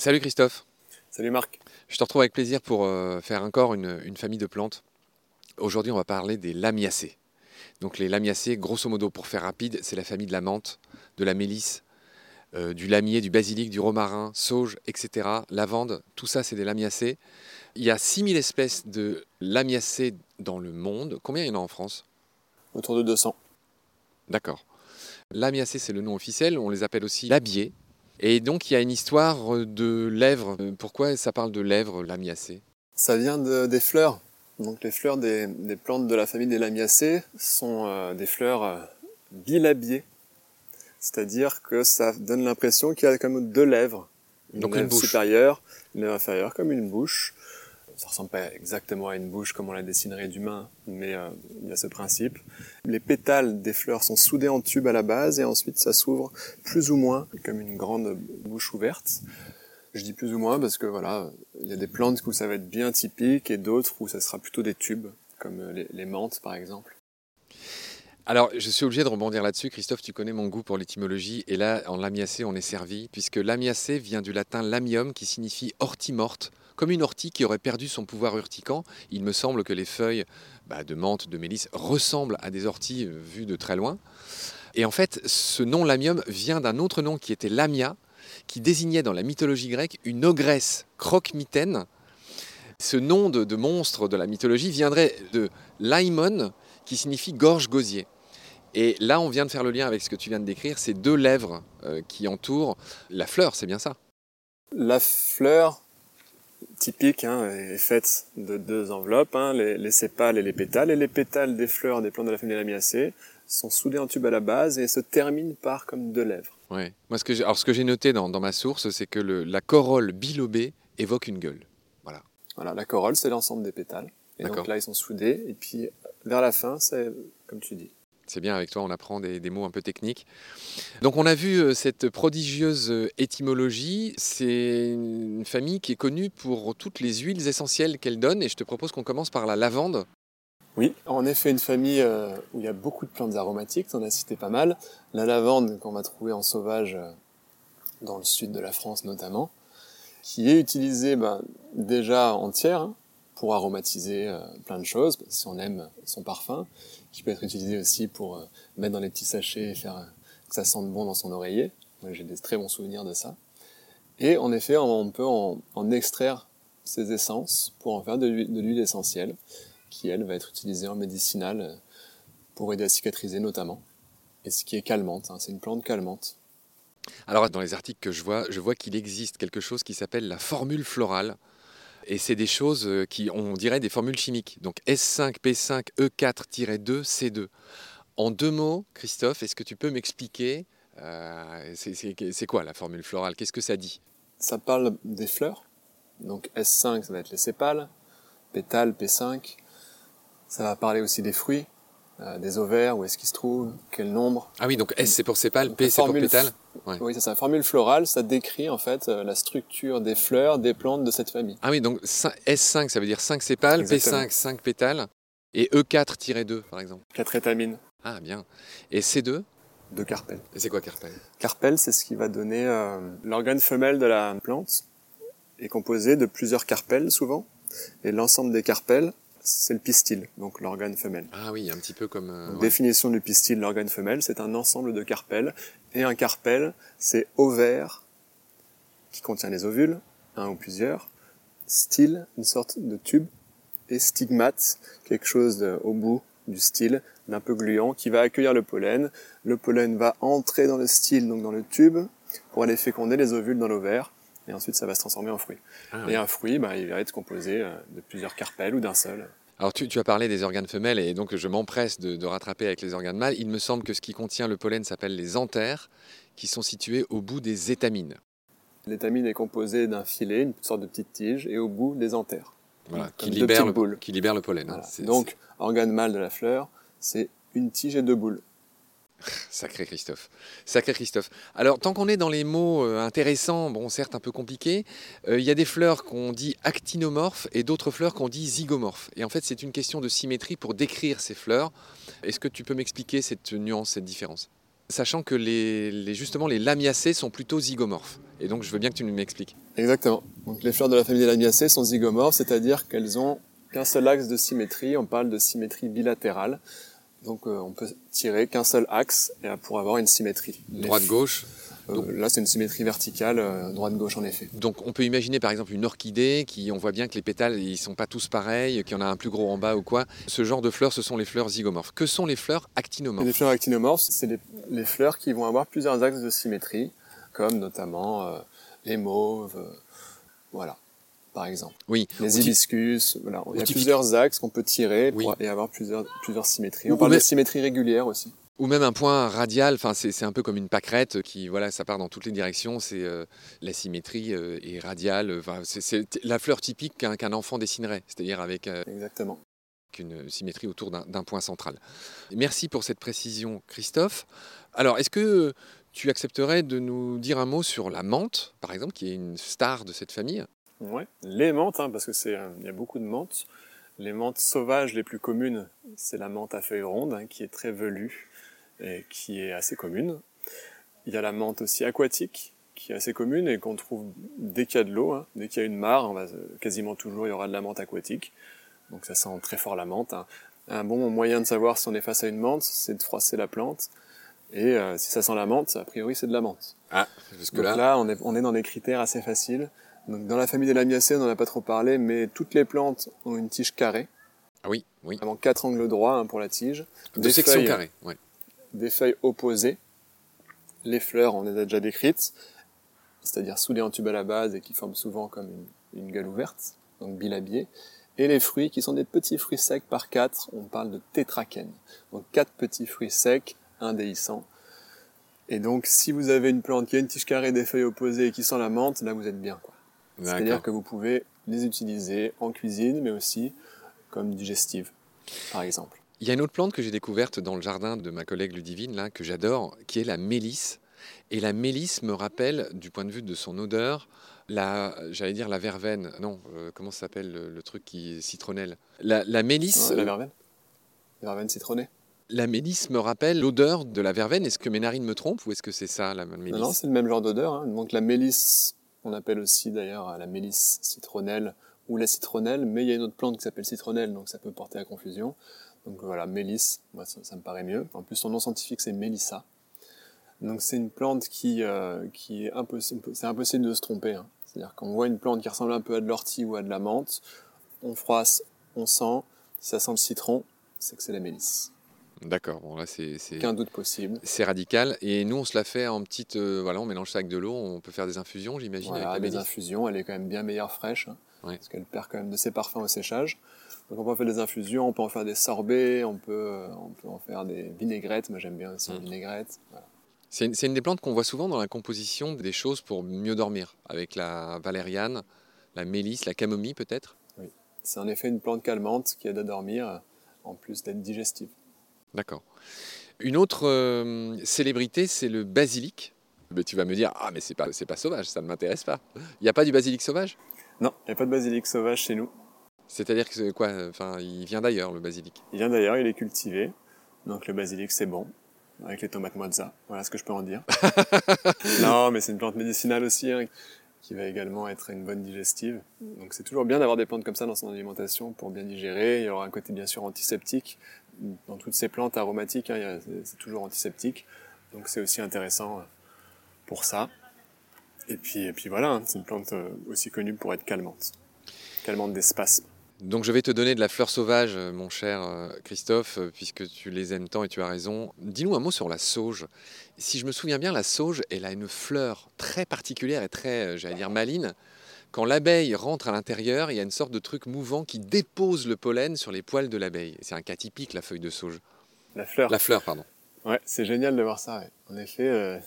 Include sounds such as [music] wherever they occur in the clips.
Salut Christophe. Salut Marc. Je te retrouve avec plaisir pour euh, faire encore une, une famille de plantes. Aujourd'hui, on va parler des lamiacées. Donc les lamiacées, grosso modo, pour faire rapide, c'est la famille de la menthe, de la mélisse, euh, du lamier, du basilic, du romarin, sauge, etc. Lavande, tout ça, c'est des lamiacées. Il y a 6000 espèces de lamiacées dans le monde. Combien il y en a en France? Autour de 200. D'accord. Lamiacées, c'est le nom officiel. On les appelle aussi labier. Et donc, il y a une histoire de lèvres. Pourquoi ça parle de lèvres, lamiacées Ça vient de- des fleurs. Donc les fleurs des, des plantes de la famille des lamiacées sont euh, des fleurs euh, bilabiées. C'est-à-dire que ça donne l'impression qu'il y a comme deux lèvres. Une Donc une lèvre bouche. supérieure, une lèvre inférieure, comme une bouche. Ça ressemble pas exactement à une bouche comme on la dessinerait d'humain, mais euh, il y a ce principe. Les pétales des fleurs sont soudés en tube à la base et ensuite ça s'ouvre plus ou moins comme une grande bouche ouverte. Je dis plus ou moins parce que voilà, il y a des plantes où ça va être bien typique et d'autres où ça sera plutôt des tubes, comme les, les menthes par exemple. Alors, je suis obligé de rebondir là-dessus. Christophe, tu connais mon goût pour l'étymologie. Et là, en lamiacée, on est servi, puisque lamiacée vient du latin lamium, qui signifie ortie morte. Comme une ortie qui aurait perdu son pouvoir urticant, il me semble que les feuilles bah, de menthe, de mélisse ressemblent à des orties euh, vues de très loin. Et en fait, ce nom lamium vient d'un autre nom qui était lamia, qui désignait dans la mythologie grecque une ogresse croque-mitaine. Ce nom de, de monstre de la mythologie viendrait de laimon, qui signifie gorge gosier. Et là, on vient de faire le lien avec ce que tu viens de décrire, ces deux lèvres euh, qui entourent la fleur, c'est bien ça? La fleur typique hein, est faite de deux enveloppes, hein, les, les sépales et les pétales. Et les pétales des fleurs des plantes de la famille des lamiacées sont soudés en tube à la base et se terminent par comme deux lèvres. Ouais. Moi, ce que j'ai, alors, ce que j'ai noté dans, dans ma source, c'est que le- la corolle bilobée évoque une gueule. Voilà, la corolle, c'est l'ensemble des pétales. Et D'accord. donc là, ils sont soudés. Et puis, vers la fin, c'est comme tu dis. C'est bien, avec toi, on apprend des, mots un peu techniques. Donc, on a vu euh, cette prodigieuse euh, étymologie. C'est une famille qui est connue pour toutes les huiles essentielles qu'elle donne. Et je te propose qu'on commence par la lavande. Oui, en effet, une famille euh, où il y a beaucoup de plantes aromatiques, tu en as cité pas mal. La lavande qu'on va trouver en sauvage dans le sud de la France notamment, qui est utilisée ben, déjà entière hein, pour aromatiser euh, plein de choses, si on aime son parfum, qui peut être utilisé aussi pour euh, mettre dans les petits sachets et faire euh, que ça sente bon dans son oreiller. Moi, j'ai des très bons souvenirs de ça. Et en effet, on peut en, extraire ces essences pour en faire de l'huile essentielle qui elle va être utilisée en médicinal pour aider à cicatriser notamment. Et ce qui est calmante, hein, c'est une plante calmante. Alors, dans les articles que je vois, je vois qu'il existe quelque chose qui s'appelle la formule florale. Et c'est des choses euh, qui, on dirait, des formules chimiques. Donc S5, P5, E4-2, C2. En deux mots, Christophe, est-ce que tu peux m'expliquer euh, c'est- quoi la formule florale? Qu'est-ce que ça dit? Ça parle des fleurs. Donc S5, ça va être les sépales, pétales, P5. Ça va parler aussi des fruits, euh, des ovaires, où est-ce qu'ils se trouvent, quel nombre. Ah oui, donc S c'est pour sépale, P la c'est pour pétale. Ouais. Oui, c'est ça. Formule florale, ça décrit en fait euh, la structure des fleurs, des plantes de cette famille. Ah oui, donc cin- S5 ça veut dire 5 sépales, Exactement. P5 5 pétales, et E4-2 par exemple. Quatre étamines Ah bien. Et C2 de carpel. Et c'est quoi carpel Carpel, c'est ce qui va donner euh, l'organe femelle de la plante, est composé de plusieurs carpelles souvent, et l'ensemble des carpelles, c'est le pistil, donc l'organe femelle. Ah oui, un petit peu comme... euh, Donc, ouais. Définition du pistil, l'organe femelle, c'est un ensemble de carpelles, et un carpel, c'est ovaire, qui contient les ovules, un ou plusieurs, style, une sorte de tube, et stigmate, quelque chose de- au bout du style, d'un peu gluant, qui va accueillir le pollen. Le pollen va entrer dans le style, donc dans le tube, pour aller féconder les ovules dans l'ovaire, et ensuite ça va se transformer en fruit. Ah Et un fruit, bah, il va être composé euh, de plusieurs carpelles ou d'un seul. Alors tu, tu as parlé des organes femelles et donc je m'empresse de, de rattraper avec les organes mâles. Il me semble que ce qui contient le pollen s'appelle les anthères, qui sont situés au bout des étamines. L'étamine est composée d'un filet, une sorte de petite tige, et au bout des anthères. Voilà, qui, petites le, qui libèrent le pollen. hein. Voilà. Donc, organe mâle de la fleur, c'est une tige et deux boules. [laughs] Sacré Christophe. Sacré Christophe. Alors, tant qu'on est dans les mots euh, intéressants, bon, certes un peu compliqués, euh, il y a des fleurs qu'on dit actinomorphes et d'autres fleurs qu'on dit zygomorphes. Et en fait, c'est une question de symétrie pour décrire ces fleurs. Est-ce que tu peux m'expliquer cette nuance, cette différence? Sachant que les, justement les lamiacées sont plutôt zygomorphes. Et donc je veux bien que tu m'expliques. Exactement. Donc les fleurs de la famille des lamiacées sont zygomorphes, c'est-à-dire qu'elles ont qu'un seul axe de symétrie. On parle de symétrie bilatérale. Donc euh, on peut tirer qu'un seul axe et pour avoir une symétrie. Droite-gauche euh, là, c'est une symétrie verticale, euh, droite-gauche en effet. Donc on peut imaginer par exemple une orchidée qui, on voit bien que les pétales, ils sont pas tous pareils, qu'il y en a un plus gros en bas ou quoi. Ce genre de fleurs, ce sont les fleurs zygomorphes. Que sont les fleurs actinomorphes? Les fleurs actinomorphes, c'est les, fleurs qui vont avoir plusieurs axes de symétrie, comme notamment euh, les mauves, voilà par exemple. Oui. Les hibiscus, voilà. Il y a plusieurs axes qu'on peut tirer pour, et avoir plusieurs, plusieurs symétries. On parle de symétrie régulière aussi. Ou même un point radial, enfin c'est un peu comme une pâquerette qui voilà ça part dans toutes les directions, c'est euh, la symétrie euh, est radiale, c'est la fleur typique qu'un enfant dessinerait, c'est-à-dire avec euh, Exactement. une symétrie autour d'un point central. Merci pour cette précision Christophe. Alors est-ce que tu accepterais de nous dire un mot sur la menthe, par exemple, qui est une star de cette famille? Ouais, les menthes, hein, parce que c'est il y a beaucoup de menthes. Les menthes sauvages les plus communes, c'est la menthe à feuilles rondes, hein, qui est très velue et qui est assez commune. Il y a la menthe aussi aquatique, qui est assez commune et qu'on trouve dès qu'il y a de l'eau, hein. dès qu'il y a une mare, on va, quasiment toujours il y aura de la menthe aquatique. Donc ça sent très fort la menthe. Hein. Un bon moyen de savoir si on est face à une menthe, c'est de froisser la plante. Et euh, si ça sent la menthe, a priori c'est de la menthe. Ah, jusque là. Donc là, on est, on est dans des critères assez faciles. Donc dans la famille des lamiacées, on n'en a pas trop parlé, mais toutes les plantes ont une tige carrée. Ah oui, oui. Avant quatre angles droits hein, pour la tige. De section carrée, ouais des feuilles opposées. Les fleurs, on les a déjà décrites, c'est-à-dire soudées en tube à la base et qui forment souvent comme une, une gueule ouverte, donc bilabiées. Et les fruits qui sont des petits fruits secs par quatre, on parle de tétraquènes. Donc quatre petits fruits secs, indéhiscents. Et donc si vous avez une plante qui a une tige carrée, des feuilles opposées et qui sent la menthe, là vous êtes bien. C'est-à-dire que vous pouvez les utiliser en cuisine, mais aussi comme digestive, par exemple. Il y a une autre plante que j'ai découverte dans le jardin de ma collègue Ludivine, là, que j'adore, qui est la mélisse. Et la mélisse me rappelle, du point de vue de son odeur, la, j'allais dire la verveine. Non, euh, comment ça s'appelle le, truc qui est citronnelle? La, la, mélisse. la verveine. La verveine citronnée. La mélisse me rappelle l'odeur de la verveine. Est-ce que mes narines me trompent ou est-ce que c'est ça la mélisse Non, c'est le même genre d'odeur. Hein. Donc la mélisse, on appelle aussi d'ailleurs la mélisse citronnelle ou la citronnelle, mais il y a une autre plante qui s'appelle citronnelle, donc ça peut porter à confusion. Donc voilà, mélisse, moi ça, me paraît mieux. En plus, son nom scientifique c'est Mélissa. Donc c'est une plante qui, euh, est impossible, c'est impossible de se tromper. Hein. C'est-à-dire qu'on voit une plante qui ressemble un peu à de l'ortie ou à de la menthe, on froisse, on sent, si ça sent le citron, c'est que c'est la mélisse. D'accord, bon là c'est. Qu'un doute possible. C'est radical. Et nous on se la fait en petite. Euh, voilà, on mélange ça avec de l'eau, on peut faire des infusions, j'imagine. Voilà, avec des infusions, elle est quand même bien meilleure fraîche, hein, parce qu'elle perd quand même de ses parfums au séchage. Donc on peut en faire des infusions, on peut en faire des sorbets, on peut, euh, on peut en faire des vinaigrettes. Moi j'aime bien aussi les mmh. vinaigrettes. C'est une, des plantes qu'on voit souvent dans la composition des choses pour mieux dormir, avec la valériane, la mélisse, la camomille peut-être? Oui, c'est en effet une plante calmante qui aide à dormir, en plus d'être digestive. D'accord. Une autre euh, célébrité, c'est le basilic. Mais tu vas me dire, ah mais c'est pas, pas sauvage, ça ne m'intéresse pas. Il n'y a pas du basilic sauvage? Non, il n'y a pas de basilic sauvage chez nous. C'est-à-dire que quoi? Enfin, il vient d'ailleurs le basilic. Il vient d'ailleurs, il est cultivé. Donc le basilic c'est bon avec les tomates mozza. Voilà ce que je peux en dire. [laughs] non, mais c'est une plante médicinale aussi hein, qui va également être une bonne digestive. Donc c'est toujours bien d'avoir des plantes comme ça dans son alimentation pour bien digérer. Il y aura un côté bien sûr antiseptique dans toutes ces plantes aromatiques. Hein, c'est toujours antiseptique. Donc c'est aussi intéressant euh, pour ça. Et puis, et puis voilà, hein, c'est une plante euh, aussi connue pour être calmante, calmante d'espace. Donc je vais te donner de la fleur sauvage, euh, mon cher Christophe, puisque tu les aimes tant et tu as raison. Dis-nous un mot sur la sauge. Si je me souviens bien, la sauge, elle a une fleur très particulière et très, j'allais dire, maline. Quand l'abeille rentre à l'intérieur, il y a une sorte de truc mouvant qui dépose le pollen sur les poils de l'abeille. C'est un cas typique, la feuille de sauge. La fleur. La fleur, pardon. Ouais, c'est génial de voir ça. En effet,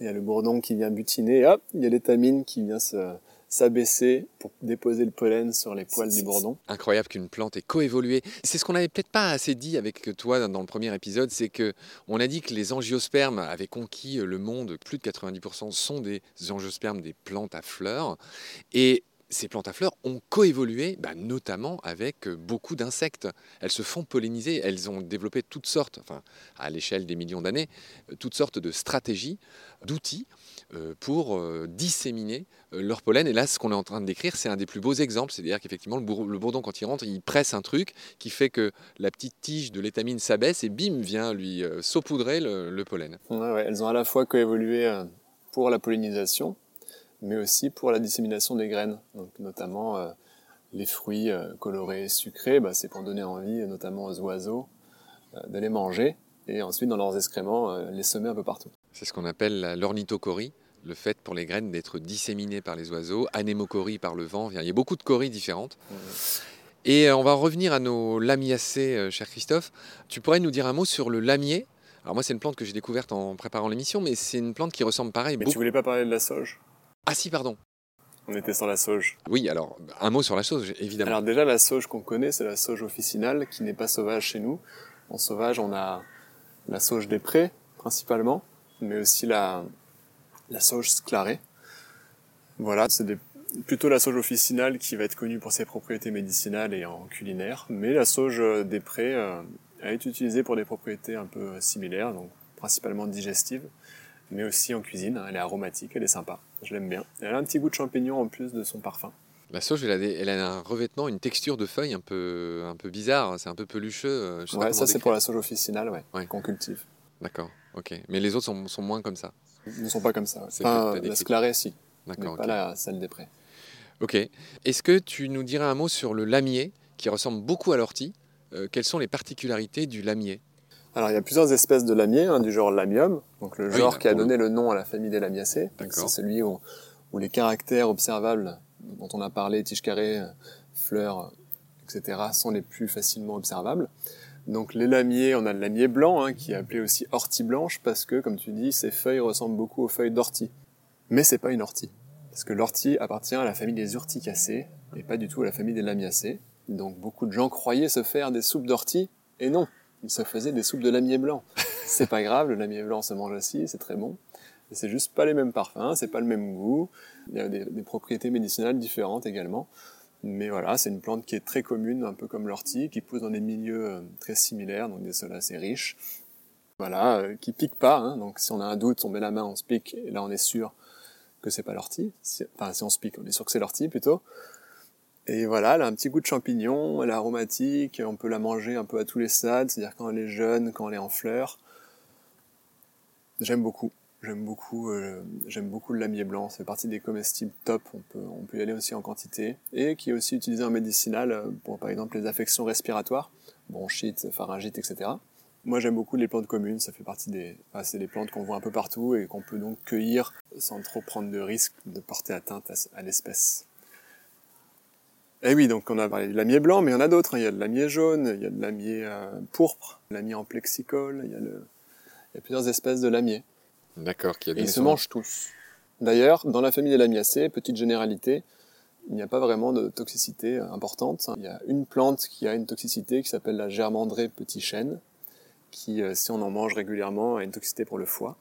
il y a le bourdon qui vient butiner, hop, il y a l'étamine qui vient se s'abaisser pour déposer le pollen sur les poils du bourdon. Incroyable qu'une plante ait coévolué. C'est ce qu'on n'avait peut-être pas assez dit avec toi dans le premier épisode, c'est que on a dit que les angiospermes avaient conquis le monde. Plus de 90% sont des angiospermes, des plantes à fleurs. Et ces plantes à fleurs ont coévolué, bah, notamment avec euh, beaucoup d'insectes. Elles se font polliniser, elles ont développé toutes sortes, enfin à l'échelle des millions d'années, euh, toutes sortes de stratégies, d'outils euh, pour disséminer leur pollen. Et là, ce qu'on est en train de décrire, c'est un des plus beaux exemples. C'est-à-dire qu'effectivement, le, bourdon, quand il rentre, il presse un truc qui fait que la petite tige de l'étamine s'abaisse et bim, vient lui saupoudrer le, pollen. elles ont à la fois coévolué pour la pollinisation, mais aussi pour la dissémination des graines. Donc, notamment euh, les fruits euh, colorés, sucrés, bah, c'est pour donner envie, notamment aux oiseaux, euh, de les manger et ensuite dans leurs excréments les semer un peu partout. C'est ce qu'on appelle l'ornithocorie, le fait pour les graines d'être disséminées par les oiseaux, anémocorie par le vent. Il y a beaucoup de cories différentes. Et on va revenir à nos lamiacées, cher Christophe. Tu pourrais nous dire un mot sur le lamier? Alors moi, c'est une plante que j'ai découverte en préparant l'émission, mais c'est une plante qui ressemble pareil. Mais tu voulais pas parler de la sauge? Ah si, pardon. On était sur la sauge. Oui, alors un mot sur la sauge, évidemment. Alors déjà, la sauge qu'on connaît, c'est la sauge officinale, qui n'est pas sauvage chez nous. En sauvage, on a la sauge des prés, principalement, mais aussi la, la sauge sclarée. Voilà, c'est plutôt la sauge officinale qui va être connue pour ses propriétés médicinales et en culinaire, mais la sauge des prés euh, est utilisée pour des propriétés un peu similaires, donc principalement digestives mais aussi en cuisine. Elle est aromatique, elle est sympa. Je l'aime bien. Elle a un petit goût de champignon en plus de son parfum. La sauge, elle a, elle a, un revêtement, une texture de feuille un peu, un peu bizarre. C'est un peu pelucheux. Euh, ouais, ça c'est pour la sauge officinale, ouais, qu'on cultive. D'accord, ok. Mais les autres sont, sont, moins comme ça. Ils ne sont pas comme ça. Enfin, la sclarée, si. D'accord. Pas la celle des prés. Ok. Est-ce que tu nous dirais un mot sur le lamier, qui ressemble beaucoup à l'ortie? Euh, Quelles sont les particularités du lamier? Alors il y a plusieurs espèces de lamiers, hein, du genre Lamium, donc le genre qui a donné le nom à la famille des Lamiacées. C'est celui où, les caractères observables dont on a parlé, tige carrée, fleurs, etc., sont les plus facilement observables. Donc les lamiers, on a le lamier blanc, hein, qui est appelé aussi ortie blanche, parce que, comme tu dis, ses feuilles ressemblent beaucoup aux feuilles d'ortie. Mais c'est pas une ortie, parce que l'ortie appartient à la famille des urticacées, et pas du tout à la famille des lamiacées. Donc beaucoup de gens croyaient se faire des soupes d'ortie, et non, il se faisait des soupes de lamier blanc. c'est pas grave, le lamier blanc se mange aussi, c'est très bon. C'est juste pas les mêmes parfums, c'est pas le même goût. Il y a des, propriétés médicinales différentes également. Mais voilà, c'est une plante qui est très commune, un peu comme l'ortie, qui pousse dans des milieux euh, très similaires, donc des sols assez riches. Voilà, euh, qui pique pas. Hein. donc si on a un doute, on met la main, on se pique, et là on est sûr que c'est pas l'ortie. enfin, si on se pique, on est sûr que c'est l'ortie plutôt. Et voilà, elle a un petit goût de champignon, elle est aromatique, on peut la manger un peu à tous les stades, c'est-à-dire quand elle est jeune, quand elle est en fleurs. J'aime beaucoup, j'aime beaucoup, euh, j'aime beaucoup le lamier blanc, fait partie des comestibles top, on peut, y aller aussi en quantité, et qui est aussi utilisé en médicinal euh, pour par exemple les affections respiratoires, bronchite, pharyngite, etc. Moi j'aime beaucoup les plantes communes, ça fait partie des, c'est des plantes qu'on voit un peu partout et qu'on peut donc cueillir sans trop prendre de risque de porter atteinte à l'espèce. Eh oui, donc on a parlé du lamier blanc, mais il y en a d'autres. Hein. Il y a le lamier jaune, il y a le lamier euh, pourpre, lamier en plexicole, il y, a le... il y a plusieurs espèces de lamiers. D'accord, qui a Et ils se mangent tous. D'ailleurs, dans la famille des lamiacées, petite généralité, il n'y a pas vraiment de toxicité importante. Il y a une plante qui a une toxicité qui s'appelle la germandrée petit chêne, qui, euh, si on en mange régulièrement, a une toxicité pour le foie.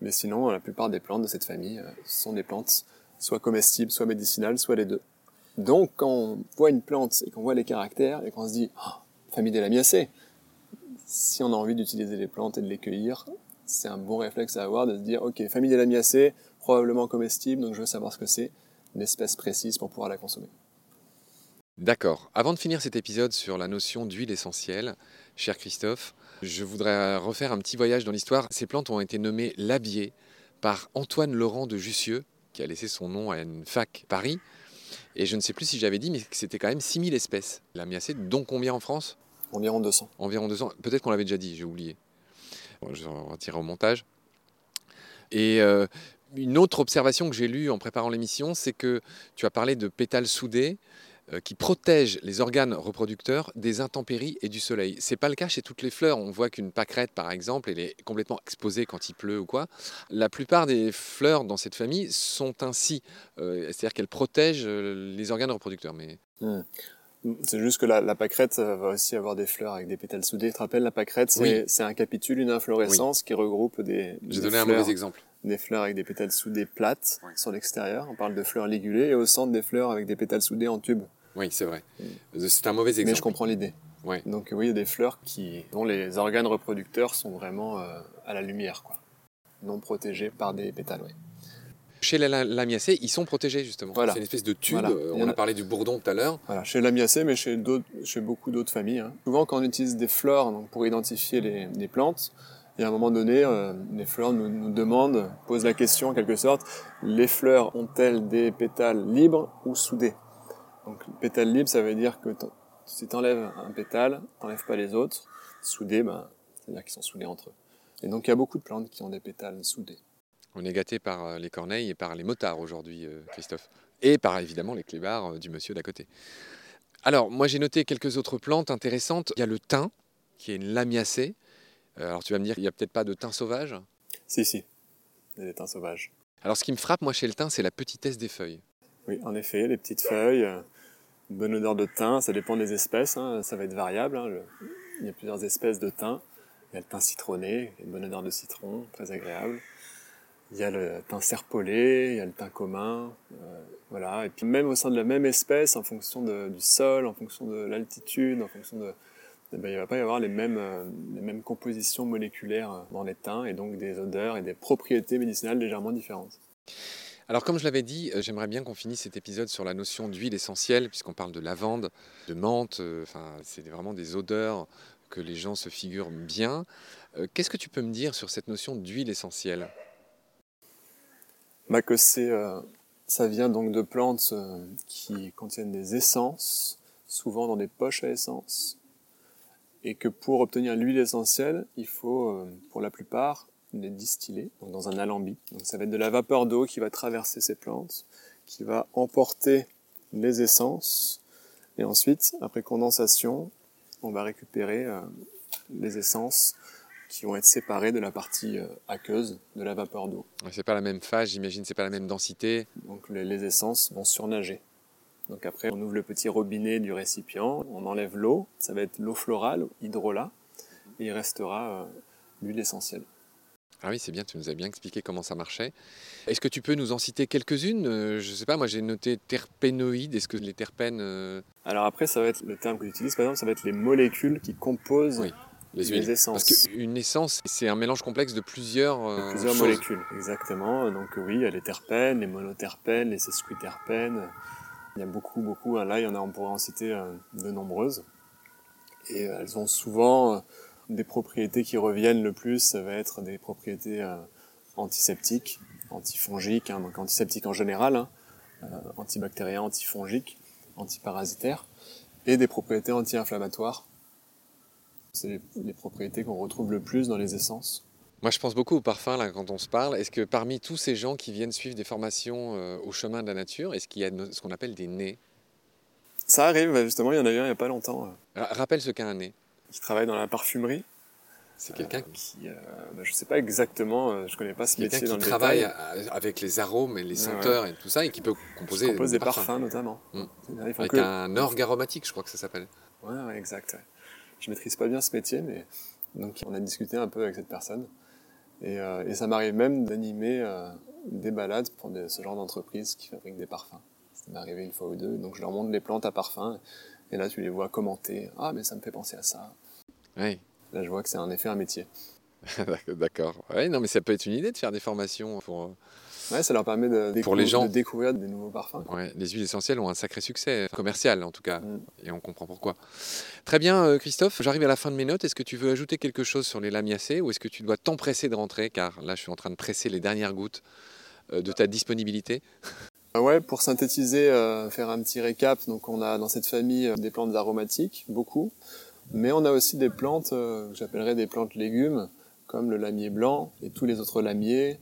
Mais sinon, la plupart des plantes de cette famille euh, sont des plantes soit comestibles, soit médicinales, soit les deux. Donc, quand on voit une plante et qu'on voit les caractères et qu'on se dit oh, famille des lamiacées, si on a envie d'utiliser les plantes et de les cueillir, c'est un bon réflexe à avoir de se dire ok, famille des lamiacées, probablement comestible, donc je veux savoir ce que c'est, une espèce précise pour pouvoir la consommer. D'accord. Avant de finir cet épisode sur la notion d'huile essentielle, cher Christophe, je voudrais refaire un petit voyage dans l'histoire. Ces plantes ont été nommées labier par Antoine Laurent de Jussieu, qui a laissé son nom à une fac Paris. Et je ne sais plus si j'avais dit, mais c'était quand même 6000 espèces. Lamiacées, dont combien en France? Environ 200. Environ 200. Peut-être qu'on l'avait déjà dit, j'ai oublié. je vais retirer au montage. Et euh, une autre observation que j'ai lue en préparant l'émission, c'est que tu as parlé de pétales soudés. Euh, qui protège les organes reproducteurs des intempéries et du soleil. C'est pas le cas chez toutes les fleurs. On voit qu'une pâquerette, par exemple, elle est complètement exposée quand il pleut ou quoi. La plupart des fleurs dans cette famille sont ainsi, euh, c'est-à-dire qu'elles protègent euh, les organes reproducteurs. Mais hmm. C'est juste que la, pâquerette va aussi avoir des fleurs avec des pétales soudés. Tu te rappelles, la pâquerette, c'est un capitule, une inflorescence qui regroupe des. J'ai donné un mauvais exemple des fleurs avec des pétales soudés plates sur l'extérieur. On parle de fleurs ligulées et au centre des fleurs avec des pétales soudés en tube. Oui, c'est vrai. C'est un mauvais exemple. Mais je comprends l'idée. Donc oui, il y a des fleurs qui, dont les organes reproducteurs sont vraiment euh, à la lumière, quoi. non protégés par des pétales. Chez les lamiacées, ils sont protégés justement. Voilà. C'est une espèce de tube. Euh, on a... parlé du bourdon tout à l'heure. Voilà, chez lamiacées, mais chez, chez beaucoup d'autres familles. Hein. Souvent, quand on utilise des fleurs donc, pour identifier les, plantes, y a un moment donné, euh, les fleurs nous, nous, demandent, posent la question en quelque sorte, les fleurs ont-elles des pétales libres ou soudés? Donc pétales libres, ça veut dire que si tu enlèves un pétale, t'enlèves pas les autres. Soudés, ben, c'est-à-dire qu'ils sont soudés entre eux. Et donc il y a beaucoup de plantes qui ont des pétales soudés. On est gâté par euh, les corneilles et par les motards aujourd'hui, euh, Christophe. Et par évidemment les clébards euh, du monsieur d'à côté. Alors, moi j'ai noté quelques autres plantes intéressantes. Il y a le thym, qui est une lamiacée. Alors tu vas me dire, il n'y a peut-être pas de thym sauvage? Si, si, il y a des thym sauvages. Alors ce qui me frappe, moi, chez le thym, c'est la petitesse des feuilles. Oui, en effet, les petites feuilles, une bonne odeur de thym, ça dépend des espèces, hein, ça va être variable. Hein, il y a plusieurs espèces de thym. Il y a le thym citronné, une bonne odeur de citron, très agréable. Il y a le thym serpolé, il y a le thym commun, euh, voilà. Et puis même au sein de la même espèce, en fonction du sol, en fonction de l'altitude, en fonction de, eh ben, il ne va pas y avoir les mêmes, euh, compositions moléculaires dans les thym et donc des odeurs et des propriétés médicinales légèrement différentes. Alors comme je l'avais dit, euh, j'aimerais bien qu'on finisse cet épisode sur la notion d'huile essentielle, puisqu'on parle de lavande, de menthe, euh, enfin c'est vraiment des odeurs que les gens se figurent bien. Euh, qu'est-ce que tu peux me dire sur cette notion d'huile essentielle? Bah que ça vient donc de plantes qui contiennent des essences, souvent dans des poches à essence, et que pour obtenir l'huile essentielle, il faut, pour la plupart, les distiller donc dans un alambic. Donc ça va être de la vapeur d'eau qui va traverser ces plantes, qui va emporter les essences, et ensuite, après condensation, on va récupérer euh, les essences qui vont être séparées de la partie euh, aqueuse de la vapeur d'eau. C'est pas la même phase, j'imagine, c'est pas la même densité. Donc les, les, essences vont surnager. Donc après, on ouvre le petit robinet du récipient, on enlève l'eau, ça va être l'eau florale, hydrolat, et il restera euh, l'huile essentielle. Ah oui, c'est bien, tu nous as bien expliqué comment ça marchait. Est-ce que tu peux nous en citer quelques-unes? Euh, Je ne sais pas, moi j'ai noté terpénoïdes. Est-ce que les terpènes. Euh, Alors après, ça va être le terme que tu utilises, par exemple, ça va être les molécules qui composent les, essences. Parce qu'une essence, c'est un mélange complexe de plusieurs, euh, plusieurs molécules. Exactement. Donc oui, il y a les terpènes, les monoterpènes, les sesquiterpènes. Il y a beaucoup, beaucoup. Là, il y en a, on pourrait en citer de nombreuses. Et elles ont souvent des propriétés qui reviennent le plus, ça va être des propriétés euh, antiseptiques, antifongiques, hein, donc antiseptiques en général, hein, euh, antibactériens, antifongiques, antiparasitaires, et des propriétés anti-inflammatoires. C'est les, propriétés qu'on retrouve le plus dans les essences. Moi, je pense beaucoup au parfum là, quand on se parle. Est-ce que parmi tous ces gens qui viennent suivre des formations euh, au chemin de la nature, est-ce qu'il y a ce qu'on appelle des nez Ça arrive, bah, justement, il y en a eu un il n'y a pas longtemps. Rappelle ce qu'est un nez qui travaille dans la parfumerie. C'est quelqu'un euh, qui, euh, bah, je sais pas exactement, euh, je connais pas ce métier dans qui le travaille avec les arômes et les senteurs et tout ça et qui peut composer compose des, parfums, notamment. Mmh. Avec un orgue aromatique, je crois que ça s'appelle. Ouais, ouais, exact. Je maîtrise pas bien ce métier, mais donc on a discuté un peu avec cette personne et, et ça m'arrive même d'animer des balades pour ce genre d'entreprise qui fabrique des parfums. Ça m'est arrivé une fois ou deux, donc je leur montre les plantes à parfum et là tu les vois commenter. Ah mais ça me fait penser à ça. Oui. Là, je vois que c'est en effet un métier. [laughs] D'accord. Ouais, non, mais ça peut être une idée de faire des formations pour. Euh, ouais, ça leur permet de, pour les gens. de découvrir des nouveaux parfums. Ouais, les huiles essentielles ont un sacré succès commercial en tout cas, mm. et on comprend pourquoi. Très bien, euh, Christophe. J'arrive à la fin de mes notes. Est-ce que tu veux ajouter quelque chose sur les lamiacées ou est-ce que tu dois t'empresser de rentrer? Car là, je suis en train de presser les dernières gouttes euh, de ta disponibilité. [laughs] Ouais, pour synthétiser, faire un petit récap. Donc, on a dans cette famille des plantes aromatiques, beaucoup. Mais on a aussi des plantes euh, que j'appellerais des plantes légumes, comme le lamier blanc et tous les autres lamiers.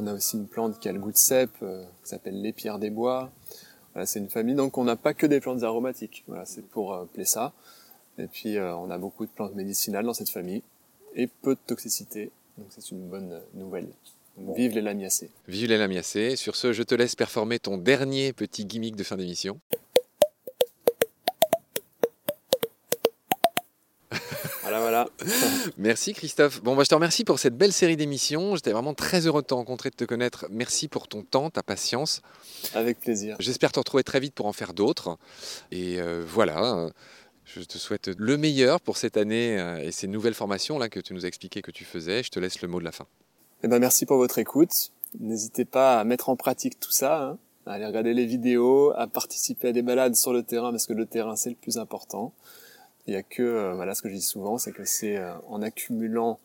On a aussi une plante qui a le goût de cèpe, euh, qui s'appelle l'épierre des bois. Voilà, c'est une famille, donc on n'a pas que des plantes aromatiques. Voilà, c'est pour euh, ça. Et puis euh, on a beaucoup de plantes médicinales dans cette famille et peu de toxicité. Donc c'est une bonne nouvelle. vive les lamiacées. Vive les lamiacées. Sur ce, je te laisse performer ton dernier petit gimmick de fin d'émission. Voilà, voilà. Voilà. Merci Christophe. Bon, bah, je te remercie pour cette belle série d'émissions. J'étais vraiment très heureux de te rencontrer, de te connaître. Merci pour ton temps, ta patience. Avec plaisir. J'espère te retrouver très vite pour en faire d'autres. Et euh, voilà. Je te souhaite le meilleur pour cette année euh, et ces nouvelles formations là que tu nous as expliqué que tu faisais. Je te laisse le mot de la fin. Eh ben, merci pour votre écoute. N'hésitez pas à mettre en pratique tout ça, hein, à aller regarder les vidéos, à participer à des balades sur le terrain parce que le terrain c'est le plus important. Il y a que, euh, voilà, ce que je dis souvent, c'est que c'est euh, en accumulant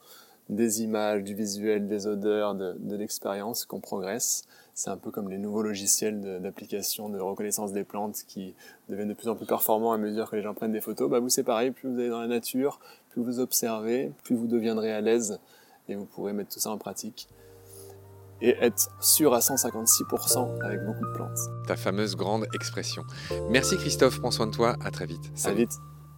des images, du visuel, des odeurs, de, de l'expérience qu'on progresse. C'est un peu comme les nouveaux logiciels d'application de, reconnaissance des plantes qui deviennent de plus en plus performants à mesure que les gens prennent des photos. Bah vous c'est pareil, plus vous allez dans la nature, plus vous observez, plus vous deviendrez à l'aise et vous pourrez mettre tout ça en pratique et être sûr à 156% avec beaucoup de plantes. Ta fameuse grande expression. Merci Christophe, prends soin de toi, à très vite. Salut. À vite.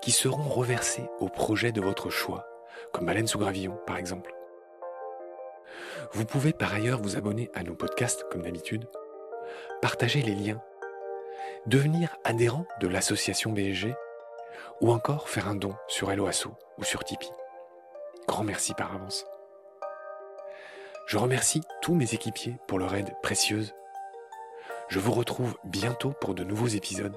qui seront reversées au projet de votre choix, comme Baleine sous gravillon par exemple. Vous pouvez par ailleurs vous abonner à nos podcasts comme d'habitude, partager les liens, devenir adhérent de l'association BSG ou encore faire un don sur Helloasso ou sur Tipeee. Grand merci par avance. Je remercie tous mes équipiers pour leur aide précieuse. Je vous retrouve bientôt pour de nouveaux épisodes.